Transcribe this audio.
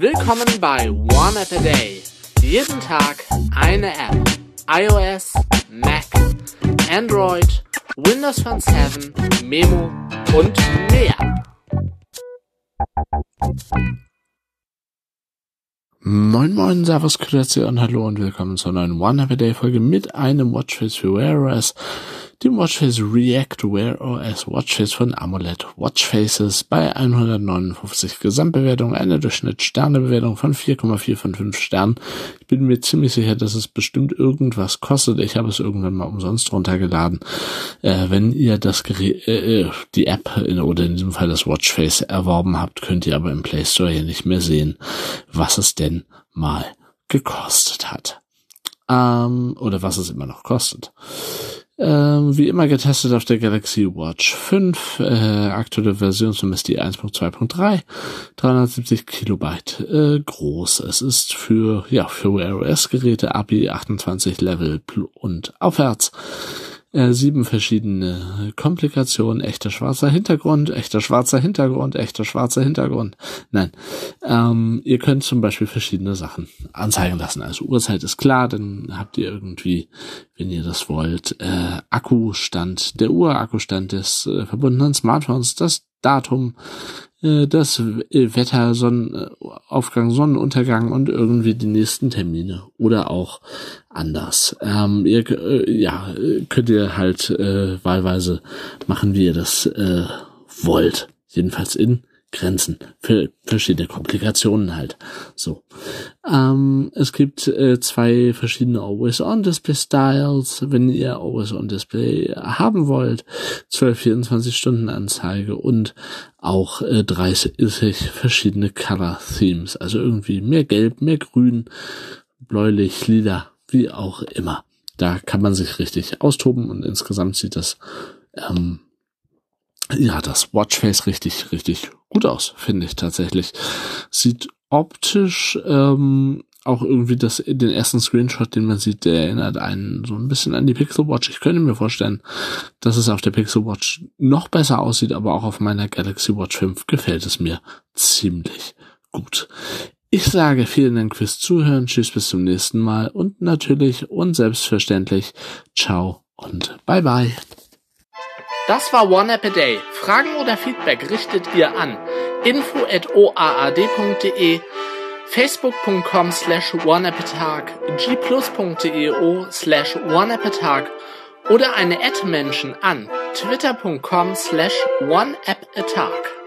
Willkommen bei One App a Day. Jeden Tag eine App. iOS, Mac, Android, Windows Phone 7, Memo und mehr. Moin Moin, Servus, Grüezi und Hallo und willkommen zur neuen One App a Day Folge mit einem Watchface für Wear OS dem Watchface React Wear OS Watchface von AMOLED Watchfaces bei 159 Gesamtbewertung, eine Durchschnitt-Sternebewertung von 4,4 von 5 Sternen. Ich bin mir ziemlich sicher, dass es bestimmt irgendwas kostet. Ich habe es irgendwann mal umsonst runtergeladen. Äh, wenn ihr das Gerät, äh, äh, die App in, oder in diesem Fall das Watchface erworben habt, könnt ihr aber im Play Store hier nicht mehr sehen, was es denn mal gekostet hat. Ähm, oder was es immer noch kostet. Ähm, wie immer getestet auf der Galaxy Watch 5, äh, aktuelle Versionsnummer ist die 1.2.3, 370 Kilobyte äh, groß. Es ist für, ja, für Wear OS Geräte API 28 Level und aufwärts sieben verschiedene Komplikationen, echter schwarzer Hintergrund, echter schwarzer Hintergrund, echter schwarzer Hintergrund. Nein, ähm, ihr könnt zum Beispiel verschiedene Sachen anzeigen lassen. Also Uhrzeit ist klar, dann habt ihr irgendwie, wenn ihr das wollt, äh, Akkustand der Uhr, Akkustand des äh, verbundenen Smartphones, das Datum, äh, das Wetter, Sonnenaufgang, Sonnenuntergang und irgendwie die nächsten Termine oder auch anders. Ähm, ihr äh, ja könnt ihr halt äh, wahlweise machen, wie ihr das äh, wollt. Jedenfalls in Grenzen für verschiedene Komplikationen halt. So. Ähm, es gibt äh, zwei verschiedene Always-On-Display-Styles. Wenn ihr Always-On-Display haben wollt, 12-24-Stunden-Anzeige und auch äh, 30 verschiedene Color-Themes. Also irgendwie mehr Gelb, mehr Grün, bläulich, lila, wie auch immer. Da kann man sich richtig austoben und insgesamt sieht das ähm, ja, das Watchface richtig, richtig gut aus, finde ich tatsächlich. Sieht optisch ähm, auch irgendwie das den ersten Screenshot, den man sieht, der erinnert einen so ein bisschen an die Pixel Watch. Ich könnte mir vorstellen, dass es auf der Pixel Watch noch besser aussieht, aber auch auf meiner Galaxy Watch 5 gefällt es mir ziemlich gut. Ich sage vielen Dank fürs Zuhören, tschüss bis zum nächsten Mal und natürlich und selbstverständlich ciao und bye bye. Das war One App a Day. Fragen oder Feedback richtet ihr an info at oaad.de, facebook.com slash oneappatag, gplus.eo slash oneappatag oder eine Ad-Menschen an twitter.com slash oneappatag.